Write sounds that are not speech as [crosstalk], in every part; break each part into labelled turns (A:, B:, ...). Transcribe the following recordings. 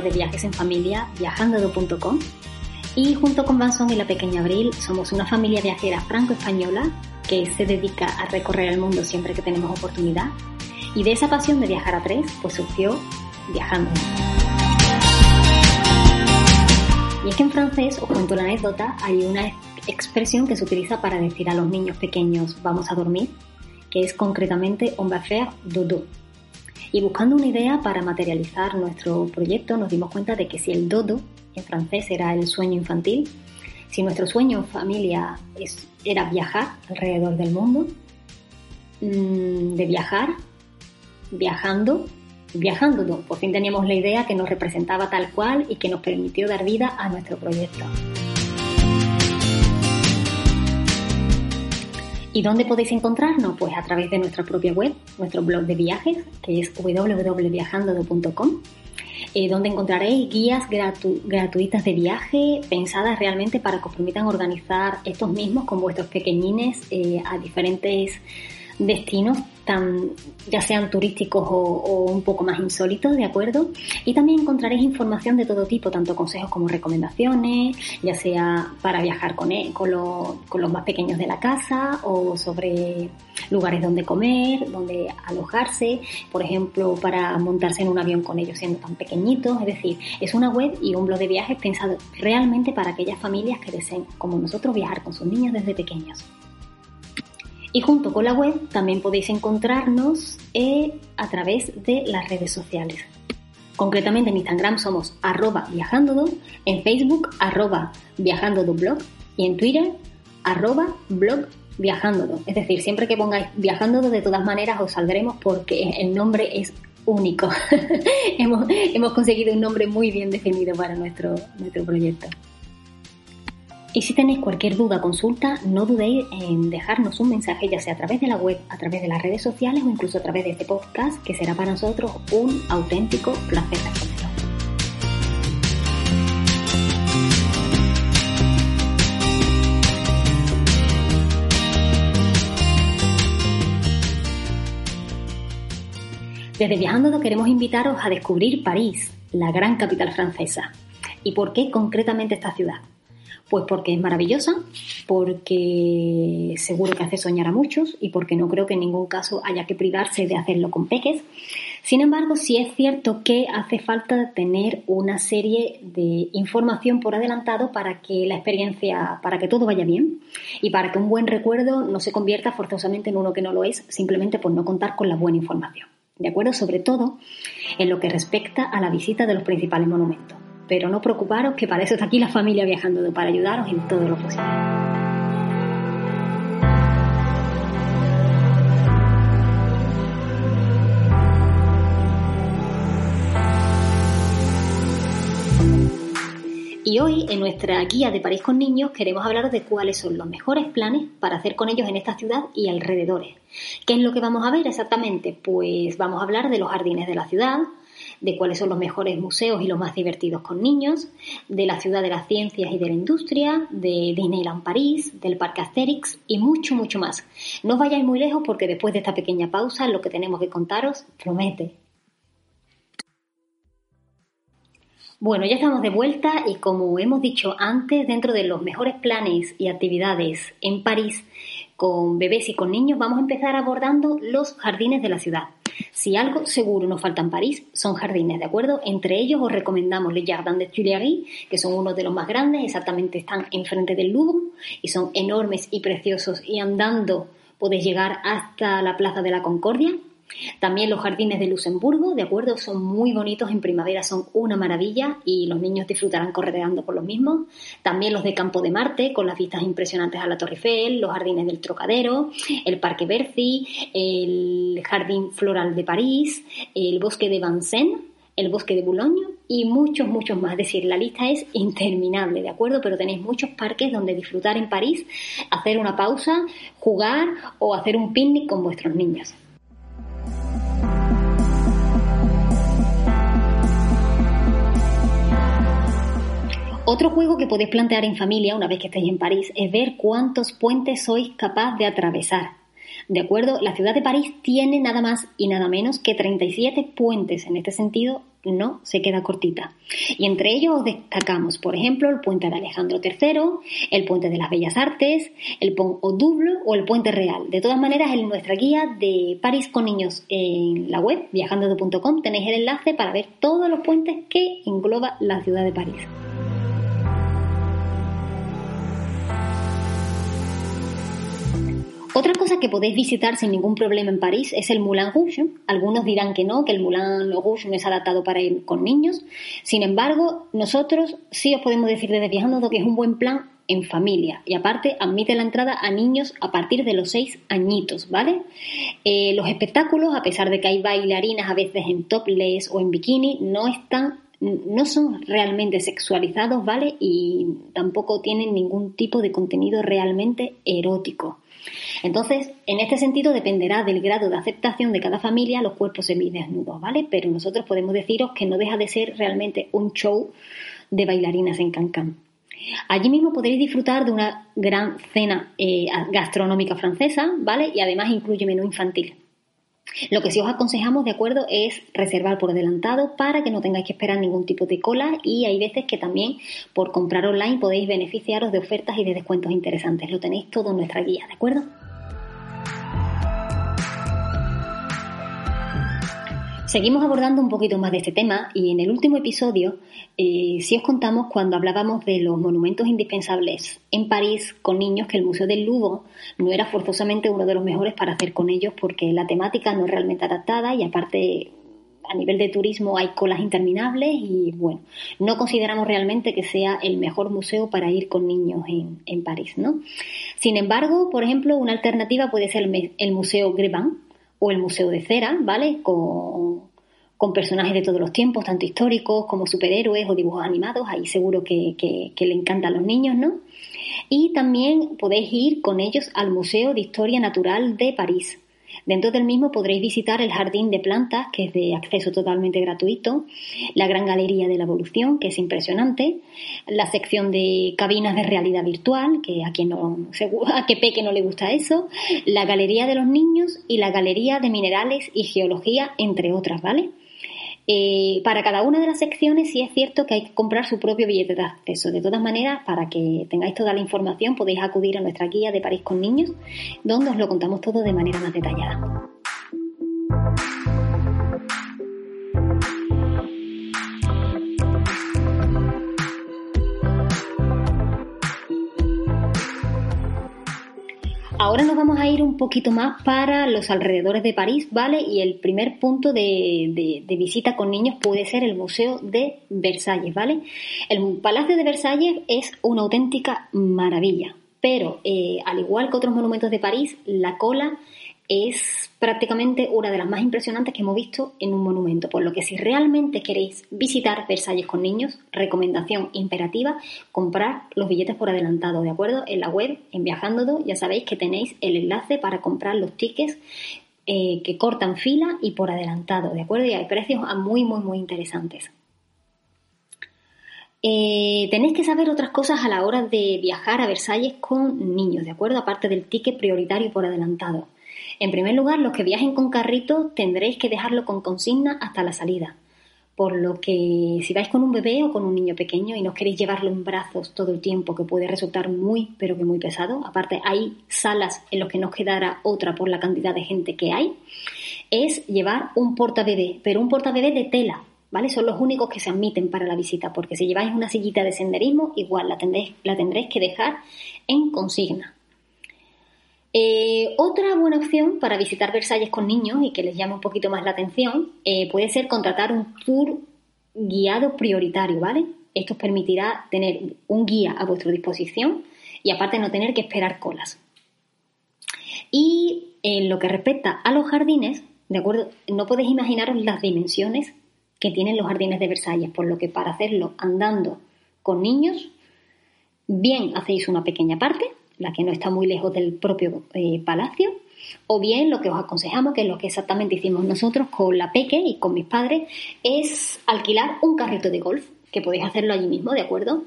A: de viajes en familia viajando.com y junto con Vanson y la pequeña Abril somos una familia viajera franco-española que se dedica a recorrer el mundo siempre que tenemos oportunidad y de esa pasión de viajar a tres pues surgió Viajando. Y es que en francés, os cuento la anécdota, hay una expresión que se utiliza para decir a los niños pequeños vamos a dormir, que es concretamente on va faire dodo. Y buscando una idea para materializar nuestro proyecto nos dimos cuenta de que si el dodo en francés era el sueño infantil, si nuestro sueño en familia es, era viajar alrededor del mundo, mm, de viajar, viajando, viajando, por fin teníamos la idea que nos representaba tal cual y que nos permitió dar vida a nuestro proyecto. ¿Y dónde podéis encontrarnos? Pues a través de nuestra propia web, nuestro blog de viajes, que es www.viajando.com, eh, donde encontraréis guías gratuitas de viaje pensadas realmente para que os permitan organizar estos mismos con vuestros pequeñines eh, a diferentes destinos tan, ya sean turísticos o, un poco más insólitos, ¿de acuerdo? Y también encontraréis información de todo tipo, tanto consejos como recomendaciones, ya sea para viajar con, e, con, con los más pequeños de la casa o sobre lugares donde comer, donde alojarse, por ejemplo, para montarse en un avión con ellos siendo tan pequeñitos. Es decir, es una web y un blog de viajes pensado realmente para aquellas familias que deseen, como nosotros, viajar con sus niños desde pequeños. Y junto con la web también podéis encontrarnos eh, a través de las redes sociales. Concretamente en Instagram somos arroba viajandodo, en Facebook arroba viajandodoblog y en Twitter arroba blog. Es decir, siempre que pongáis viajandodo de todas maneras os saldremos porque el nombre es único. [laughs] hemos, hemos conseguido un nombre muy bien definido para nuestro, nuestro proyecto. Y si tenéis cualquier duda o consulta, no dudéis en dejarnos un mensaje, ya sea a través de la web, a través de las redes sociales o incluso a través de este podcast, que será para nosotros un auténtico placer responderlo. Desde Viajando queremos invitaros a descubrir París, la gran capital francesa. ¿Y por qué concretamente esta ciudad? Pues porque es maravillosa, porque seguro que hace soñar a muchos y porque no creo que en ningún caso haya que privarse de hacerlo con peques. Sin embargo, sí es cierto que hace falta tener una serie de información por adelantado para que la experiencia, para que todo vaya bien y para que un buen recuerdo no se convierta forzosamente en uno que no lo es, simplemente por no contar con la buena información. ¿De acuerdo? Sobre todo en lo que respecta a la visita de los principales monumentos pero no preocuparos que para eso está aquí la familia viajando, para ayudaros en todo lo posible. Y hoy en nuestra guía de París con niños queremos hablar de cuáles son los mejores planes para hacer con ellos en esta ciudad y alrededores. ¿Qué es lo que vamos a ver exactamente? Pues vamos a hablar de los jardines de la ciudad, de cuáles son los mejores museos y los más divertidos con niños, de la ciudad de las ciencias y de la industria, de Disneyland París, del Parque Asterix y mucho, mucho más. No vayáis muy lejos porque después de esta pequeña pausa lo que tenemos que contaros promete. Bueno, ya estamos de vuelta y como hemos dicho antes, dentro de los mejores planes y actividades en París con bebés y con niños, vamos a empezar abordando los jardines de la ciudad. Si algo seguro nos falta en París, son jardines, ¿de acuerdo? Entre ellos os recomendamos los Jardins de Tuileries, que son uno de los más grandes, exactamente están enfrente del Louvre y son enormes y preciosos y andando podéis llegar hasta la Plaza de la Concordia. También los jardines de Luxemburgo, de acuerdo, son muy bonitos, en primavera son una maravilla y los niños disfrutarán correteando por los mismos. También los de Campo de Marte, con las vistas impresionantes a la Torre Eiffel, los jardines del Trocadero, el Parque Bercy, el Jardín Floral de París, el Bosque de Vincennes, el Bosque de Boulogne y muchos, muchos más. Es decir, la lista es interminable, ¿de acuerdo? Pero tenéis muchos parques donde disfrutar en París, hacer una pausa, jugar o hacer un picnic con vuestros niños. Otro juego que podéis plantear en familia una vez que estéis en París es ver cuántos puentes sois capaz de atravesar. ¿De acuerdo? La ciudad de París tiene nada más y nada menos que 37 puentes. En este sentido, no se queda cortita. Y entre ellos destacamos, por ejemplo, el puente de Alejandro III, el puente de las Bellas Artes, el Pont au Double o el puente real. De todas maneras, en nuestra guía de París con niños en la web viajando.com tenéis el enlace para ver todos los puentes que engloba la ciudad de París. Otra cosa que podéis visitar sin ningún problema en París es el Moulin Rouge. Algunos dirán que no, que el Moulin Rouge no es adaptado para ir con niños. Sin embargo, nosotros sí os podemos decir desde Viajando que es un buen plan en familia y aparte admite la entrada a niños a partir de los seis añitos, ¿vale? Eh, los espectáculos, a pesar de que hay bailarinas a veces en topless o en bikini, no están no son realmente sexualizados, ¿vale? Y tampoco tienen ningún tipo de contenido realmente erótico. Entonces, en este sentido dependerá del grado de aceptación de cada familia los cuerpos semidesnudos, ¿vale? Pero nosotros podemos deciros que no deja de ser realmente un show de bailarinas en Cancán. Allí mismo podréis disfrutar de una gran cena eh, gastronómica francesa, ¿vale? Y además incluye menú infantil. Lo que sí os aconsejamos, de acuerdo, es reservar por adelantado para que no tengáis que esperar ningún tipo de cola y hay veces que también por comprar online podéis beneficiaros de ofertas y de descuentos interesantes. Lo tenéis todo en nuestra guía, ¿de acuerdo? Seguimos abordando un poquito más de este tema y en el último episodio eh, sí os contamos cuando hablábamos de los monumentos indispensables en París con niños que el Museo del Louvre no era forzosamente uno de los mejores para hacer con ellos porque la temática no es realmente adaptada y aparte a nivel de turismo hay colas interminables y bueno, no consideramos realmente que sea el mejor museo para ir con niños en, en París, ¿no? Sin embargo, por ejemplo, una alternativa puede ser el Museo Grévin, o el Museo de Cera, ¿vale? Con, personajes de todos los tiempos, tanto históricos como superhéroes o dibujos animados, ahí seguro que, que le encantan a los niños, ¿no? Y también podéis ir con ellos al Museo de Historia Natural de París, Dentro del mismo podréis visitar el jardín de plantas, que es de acceso totalmente gratuito, la gran galería de la evolución, que es impresionante, la sección de cabinas de realidad virtual, que a quien no, a que peque no le gusta eso, la galería de los niños y la galería de minerales y geología, entre otras, ¿vale? Eh, para cada una de las secciones sí es cierto que hay que comprar su propio billete de acceso. De todas maneras, para que tengáis toda la información podéis acudir a nuestra guía de París con niños, donde os lo contamos todo de manera más detallada. Ahora nos vamos a ir un poquito más para los alrededores de París, ¿vale? Y el primer punto de, visita con niños puede ser el Museo de Versalles, ¿vale? El Palacio de Versalles es una auténtica maravilla, pero eh, al igual que otros monumentos de París, la cola es prácticamente una de las más impresionantes que hemos visto en un monumento, por lo que si realmente queréis visitar Versalles con niños, recomendación imperativa, comprar los billetes por adelantado, ¿de acuerdo? En la web, en Viajando, ya sabéis que tenéis el enlace para comprar los tickets eh, que cortan fila y por adelantado, ¿de acuerdo? Y hay precios muy, muy, muy interesantes. Eh, tenéis que saber otras cosas a la hora de viajar a Versalles con niños, ¿de acuerdo? Aparte del ticket prioritario por adelantado. En primer lugar, los que viajen con carrito tendréis que dejarlo con consigna hasta la salida. Por lo que si vais con un bebé o con un niño pequeño y no queréis llevarlo en brazos todo el tiempo, que puede resultar muy, pero que muy pesado, aparte hay salas en las que nos quedará otra por la cantidad de gente que hay, es llevar un portabebé, pero un portabebé de tela, ¿vale? Son los únicos que se admiten para la visita, porque si lleváis una sillita de senderismo, igual la tendréis, la tendréis que dejar en consigna. Eh, otra buena opción para visitar Versalles con niños y que les llame un poquito más la atención eh, puede ser contratar un tour guiado prioritario, ¿vale? Esto os permitirá tener un guía a vuestra disposición y aparte no tener que esperar colas. Y en lo que respecta a los jardines, ¿de acuerdo? No podéis imaginaros las dimensiones que tienen los jardines de Versalles, por lo que para hacerlo andando con niños, bien hacéis una pequeña parte, la que no está muy lejos del propio eh, palacio, o bien lo que os aconsejamos, que es lo que exactamente hicimos nosotros con la Peque y con mis padres, es alquilar un carrito de golf que podéis hacerlo allí mismo, ¿de acuerdo?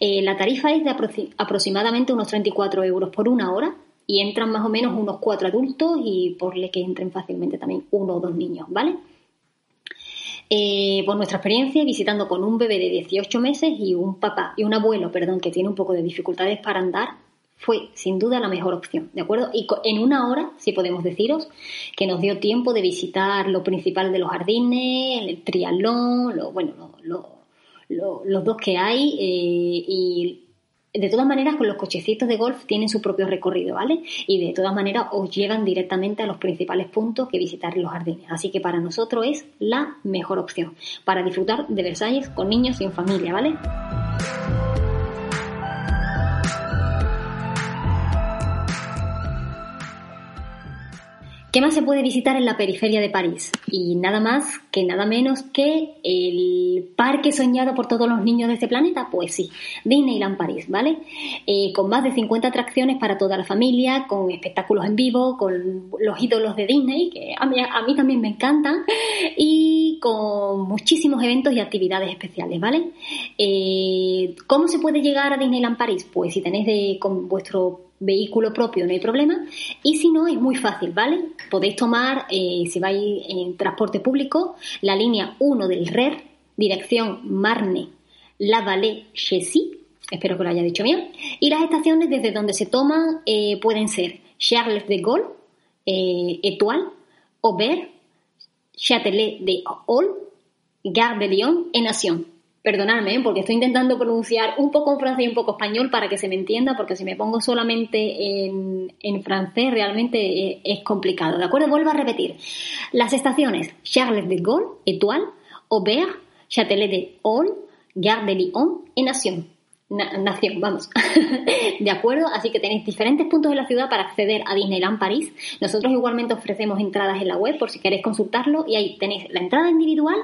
A: Eh, la tarifa es de aproximadamente unos 34 euros por una hora y entran más o menos unos cuatro adultos y por le que entren fácilmente también uno o dos niños, ¿vale? eh, por nuestra experiencia visitando con un bebé de 18 meses y un papá y un abuelo, perdón, que tiene un poco de dificultades para andar, fue sin duda la mejor opción, ¿de acuerdo? Y en una hora, si podemos deciros, que nos dio tiempo de visitar lo principal de los jardines, el triatlón, lo, bueno, los dos que hay eh, y de todas maneras, con los cochecitos de golf tienen su propio recorrido, ¿vale? Y de todas maneras os llegan directamente a los principales puntos que visitar los jardines. Así que para nosotros es la mejor opción para disfrutar de Versalles con niños y en familia, ¿vale? ¿Qué más se puede visitar en la periferia de París? Y nada más que nada menos que el parque soñado por todos los niños de este planeta. Pues sí, Disneyland París, ¿vale? Eh, con más de 50 atracciones para toda la familia, con espectáculos en vivo, con los ídolos de Disney, que a mí, también me encantan, y con muchísimos eventos y actividades especiales, ¿vale? Eh, ¿Cómo se puede llegar a Disneyland París? Pues si tenéis de, con vuestro vehículo propio no hay problema y si no es muy fácil, ¿vale? Podéis tomar, eh, si vais en transporte público, la línea 1 del RER, dirección Marne, La Vallée, Chessy, espero que lo haya dicho bien, y las estaciones desde donde se toman eh, pueden ser Charles de Gaulle, eh, Étoile, Aubert, Châtelet de Hall, Gare de Lyon en Nation. Perdonadme, ¿eh? porque estoy intentando pronunciar un poco en francés y un poco español para que se me entienda, porque si me pongo solamente en, en francés realmente eh, es, complicado. ¿De acuerdo? Vuelvo a repetir. Las estaciones Charles de Gaulle, Étoile, Aubert, Châtelet de Hall, Gare de Lyon y Nation nación, vamos. [laughs] ¿De acuerdo? Así que tenéis diferentes puntos de la ciudad para acceder a Disneyland París. Nosotros igualmente ofrecemos entradas en la web por si queréis consultarlo y ahí tenéis la entrada individual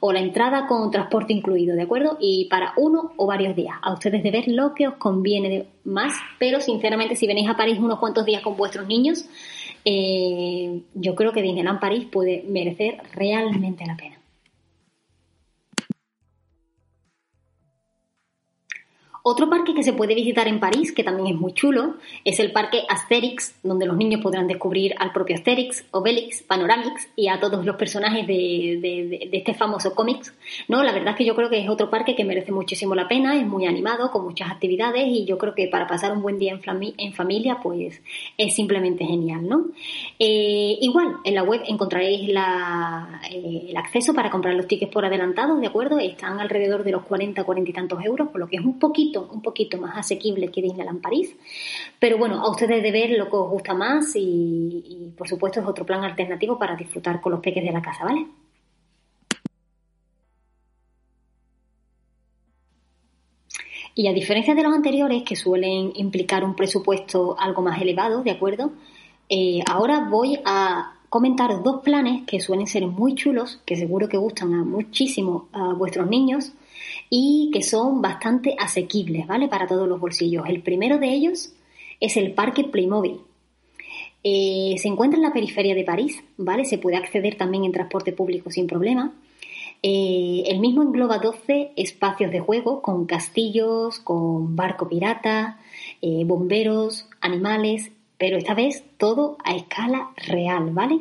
A: o la entrada con transporte incluido, ¿de acuerdo? Y para uno o varios días. A ustedes de ver lo que os conviene más, pero sinceramente si venís a París unos cuantos días con vuestros niños, eh, yo creo que Disneyland París puede merecer realmente la pena. Otro parque que se puede visitar en París, que también es muy chulo, es el parque Asterix, donde los niños podrán descubrir al propio Asterix, Obelix, Panoramix y a todos los personajes de, este famoso cómics. ¿no? La verdad es que yo creo que es otro parque que merece muchísimo la pena, es muy animado, con muchas actividades y yo creo que para pasar un buen día en, familia, pues es simplemente genial. ¿no? Eh, igual, en la web encontraréis eh, el acceso para comprar los tickets por adelantado, ¿de acuerdo? Están alrededor de los 40, 40 y tantos euros, por lo que es un poquito un poquito más asequible que Disneyland París. Pero bueno, a ustedes de ver lo que os gusta más y, por supuesto es otro plan alternativo para disfrutar con los peques de la casa, ¿vale? Y a diferencia de los anteriores, que suelen implicar un presupuesto algo más elevado, ¿de acuerdo? Eh, ahora voy a comentar dos planes que suelen ser muy chulos, que seguro que gustan a muchísimo a vuestros niños y que son bastante asequibles, ¿vale? Para todos los bolsillos. El primero de ellos es el Parque Playmobil. Eh, se encuentra en la periferia de París, ¿vale? Se puede acceder también en transporte público sin problema. Eh, el mismo engloba 12 espacios de juego con castillos, con barco pirata, eh, bomberos, animales, pero esta vez todo a escala real, ¿vale?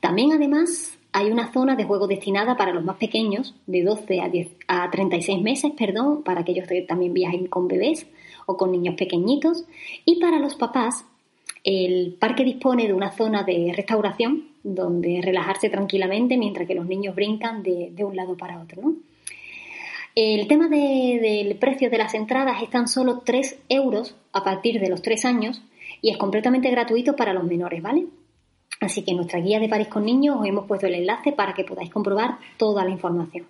A: También además hay una zona de juego destinada para los más pequeños, de 12 a, 10, a 36 meses, perdón, para aquellos que también viajen con bebés o con niños pequeñitos. Y para los papás, el parque dispone de una zona de restauración donde relajarse tranquilamente mientras que los niños brincan de, un lado para otro. El tema del precio de las entradas es tan solo 3 euros a partir de los 3 años y es completamente gratuito para los menores, ¿vale? Así que en nuestra guía de París con niños os hemos puesto el enlace para que podáis comprobar toda la información.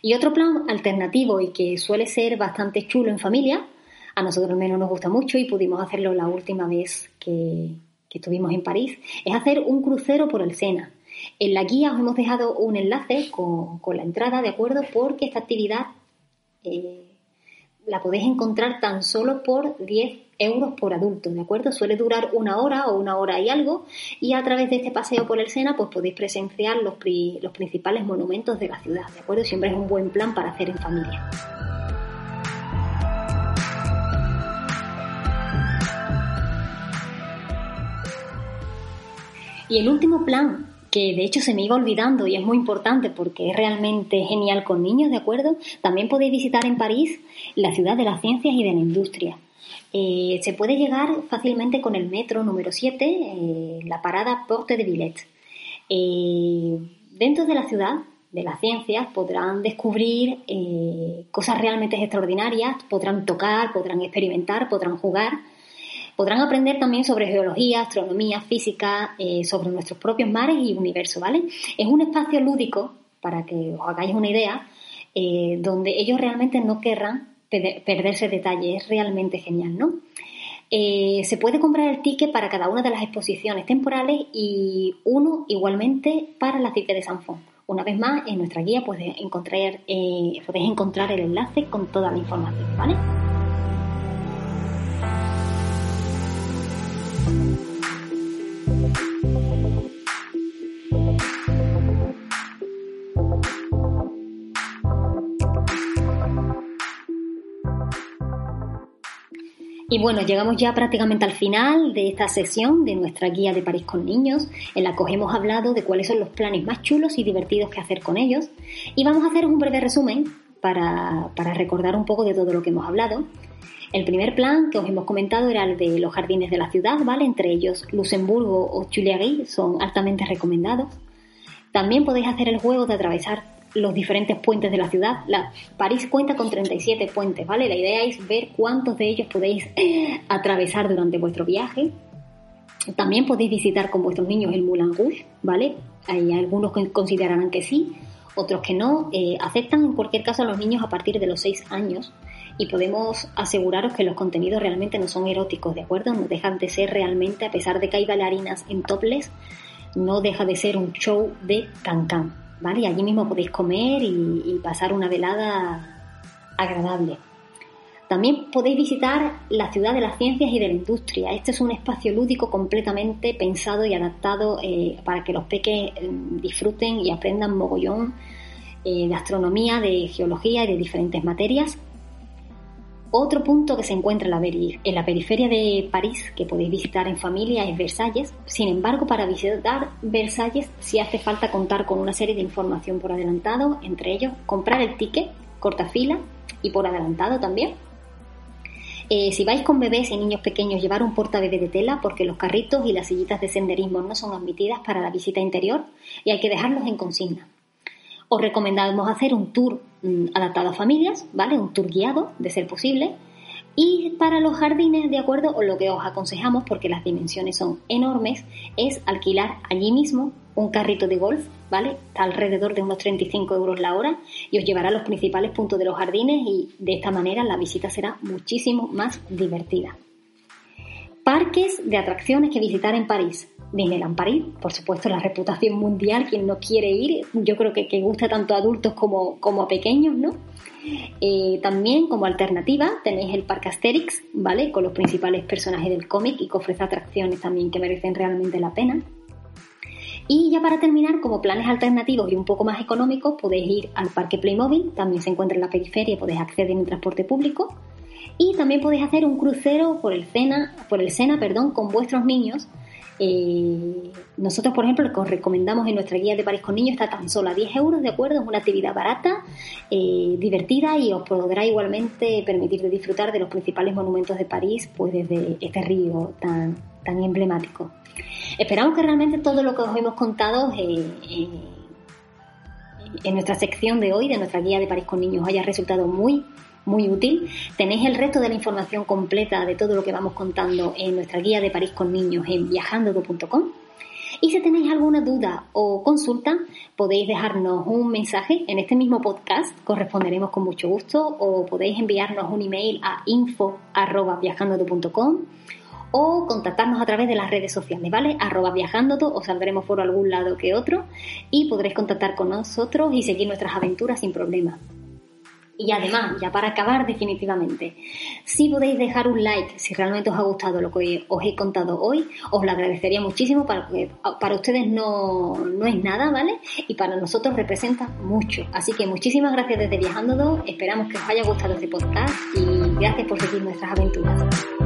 A: Y otro plan alternativo y que suele ser bastante chulo en familia, a nosotros menos nos gusta mucho y pudimos hacerlo la última vez que, estuvimos en París, es hacer un crucero por el Sena. En la guía os hemos dejado un enlace con, la entrada, ¿de acuerdo? Porque esta actividad eh, la podéis encontrar tan solo por 10 euros por adulto, ¿de acuerdo? Suele durar una hora o una hora y algo y a través de este paseo por el Sena pues podéis presenciar los, los principales monumentos de la ciudad, ¿de acuerdo? Siempre es un buen plan para hacer en familia. Y el último plan que de hecho se me iba olvidando y es muy importante porque es realmente genial con niños, ¿de acuerdo? También podéis visitar en París la ciudad de las ciencias y de la industria. Eh, se puede llegar fácilmente con el metro número 7, eh, la parada Porte de Villette. Eh, dentro de la ciudad de las ciencias podrán descubrir cosas realmente extraordinarias, podrán tocar, podrán experimentar, podrán jugar Podrán aprender también sobre geología, astronomía, física, eh, sobre nuestros propios mares y universo, ¿vale? Es un espacio lúdico, para que os hagáis una idea, eh, donde ellos realmente no querrán perderse detalles, es realmente genial, ¿no? Eh, se puede comprar el ticket para cada una de las exposiciones temporales y uno igualmente para la cita de Sanfón. Una vez más, en nuestra guía podéis encontrar, podéis encontrar el enlace con toda la información, ¿vale? Y bueno, llegamos ya prácticamente al final de esta sesión de nuestra guía de París con niños, en la que os hemos hablado de cuáles son los planes más chulos y divertidos que hacer con ellos. Y vamos a hacer un breve resumen para, recordar un poco de todo lo que hemos hablado. El primer plan que os hemos comentado era el de los jardines de la ciudad, ¿vale? Entre ellos Luxemburgo o Tuileries son altamente recomendados. También podéis hacer el juego de atravesar los diferentes puentes de la ciudad. París cuenta con 37 puentes, ¿vale? La idea es ver cuántos de ellos podéis atravesar durante vuestro viaje. También podéis visitar con vuestros niños el Moulin Rouge, ¿vale? Hay algunos que considerarán que sí, otros que no. Eh, aceptan en cualquier caso a los niños a partir de los 6 años y podemos aseguraros que los contenidos realmente no son eróticos, ¿de acuerdo? No dejan de ser realmente, a pesar de que hay bailarinas en topless, no deja de ser un show de cancán. ¿Vale? allí mismo podéis comer y, pasar una velada agradable. También podéis visitar la ciudad de las ciencias y de la industria. Este es un espacio lúdico completamente pensado y adaptado eh, para que los peques eh, disfruten y aprendan mogollón eh, de astronomía, de geología y de diferentes materias otro punto que se encuentra en la, periferia de París, que podéis visitar en familia, es Versalles. Sin embargo, para visitar Versalles sí hace falta contar con una serie de información por adelantado, entre ellos comprar el ticket, corta fila y por adelantado también. Eh, si vais con bebés y niños pequeños, llevar un portabebé de tela porque los carritos y las sillitas de senderismo no son admitidas para la visita interior y hay que dejarlos en consigna. Os recomendamos hacer un tour mm, adaptado a familias, ¿vale? Un tour guiado, de ser posible. Y para los jardines, de acuerdo, o lo que os aconsejamos, porque las dimensiones son enormes, es alquilar allí mismo un carrito de golf, ¿vale? Está alrededor de unos 35 euros la hora y os llevará a los principales puntos de los jardines y de esta manera la visita será muchísimo más divertida. Parques de atracciones que visitar en París. Disneyland París, por supuesto, la reputación mundial, quien no quiere ir, yo creo que, que gusta tanto a adultos como, como a pequeños, ¿no? Eh, también como alternativa tenéis el Parque Asterix, ¿vale? Con los principales personajes del cómic y que ofrece atracciones también que merecen realmente la pena. Y ya para terminar, como planes alternativos y un poco más económicos, podéis ir al Parque Playmobil, también se encuentra en la periferia, podéis acceder en transporte público. Y también podéis hacer un crucero por el Sena, por el Sena perdón, con vuestros niños eh, nosotros, por ejemplo, lo que os recomendamos en nuestra guía de París con niños está tan solo a 10 euros, ¿de acuerdo? Es una actividad barata, eh, divertida y os podrá igualmente permitir de disfrutar de los principales monumentos de París, pues desde este río tan, tan emblemático. Esperamos que realmente todo lo que os hemos contado eh, en nuestra sección de hoy, de nuestra guía de París con niños, haya resultado muy muy útil. Tenéis el resto de la información completa de todo lo que vamos contando en nuestra guía de París con niños en viajando.com. Y si tenéis alguna duda o consulta, podéis dejarnos un mensaje en este mismo podcast, corresponderemos con mucho gusto, o podéis enviarnos un email a info.viajando.com o contactarnos a través de las redes sociales, ¿vale? Arroba viajándoto, os saldremos por algún lado que otro y podréis contactar con nosotros y seguir nuestras aventuras sin problema. Y además, ya para acabar definitivamente, si podéis dejar un like si realmente os ha gustado lo que os he contado hoy, os lo agradecería muchísimo para, para ustedes no, no es nada, ¿vale? Y para nosotros representa mucho. Así que muchísimas gracias desde Viajando esperamos que os haya gustado este podcast y gracias por seguir nuestras aventuras.